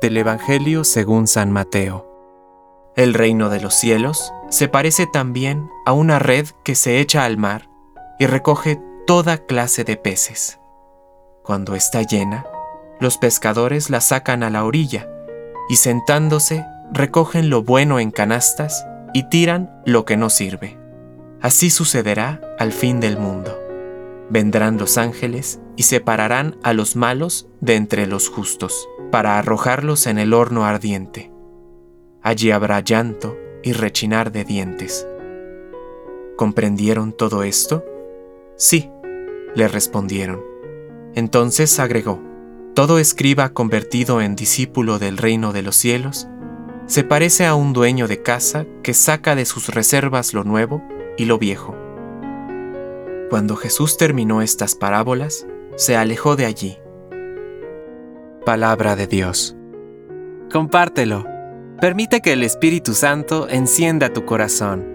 Del Evangelio según San Mateo. El reino de los cielos se parece también a una red que se echa al mar y recoge toda clase de peces. Cuando está llena, los pescadores la sacan a la orilla y sentándose recogen lo bueno en canastas y tiran lo que no sirve. Así sucederá al fin del mundo. Vendrán los ángeles y separarán a los malos de entre los justos, para arrojarlos en el horno ardiente. Allí habrá llanto y rechinar de dientes. ¿Comprendieron todo esto? Sí, le respondieron. Entonces agregó, todo escriba convertido en discípulo del reino de los cielos se parece a un dueño de casa que saca de sus reservas lo nuevo y lo viejo. Cuando Jesús terminó estas parábolas, se alejó de allí. Palabra de Dios. Compártelo. Permite que el Espíritu Santo encienda tu corazón.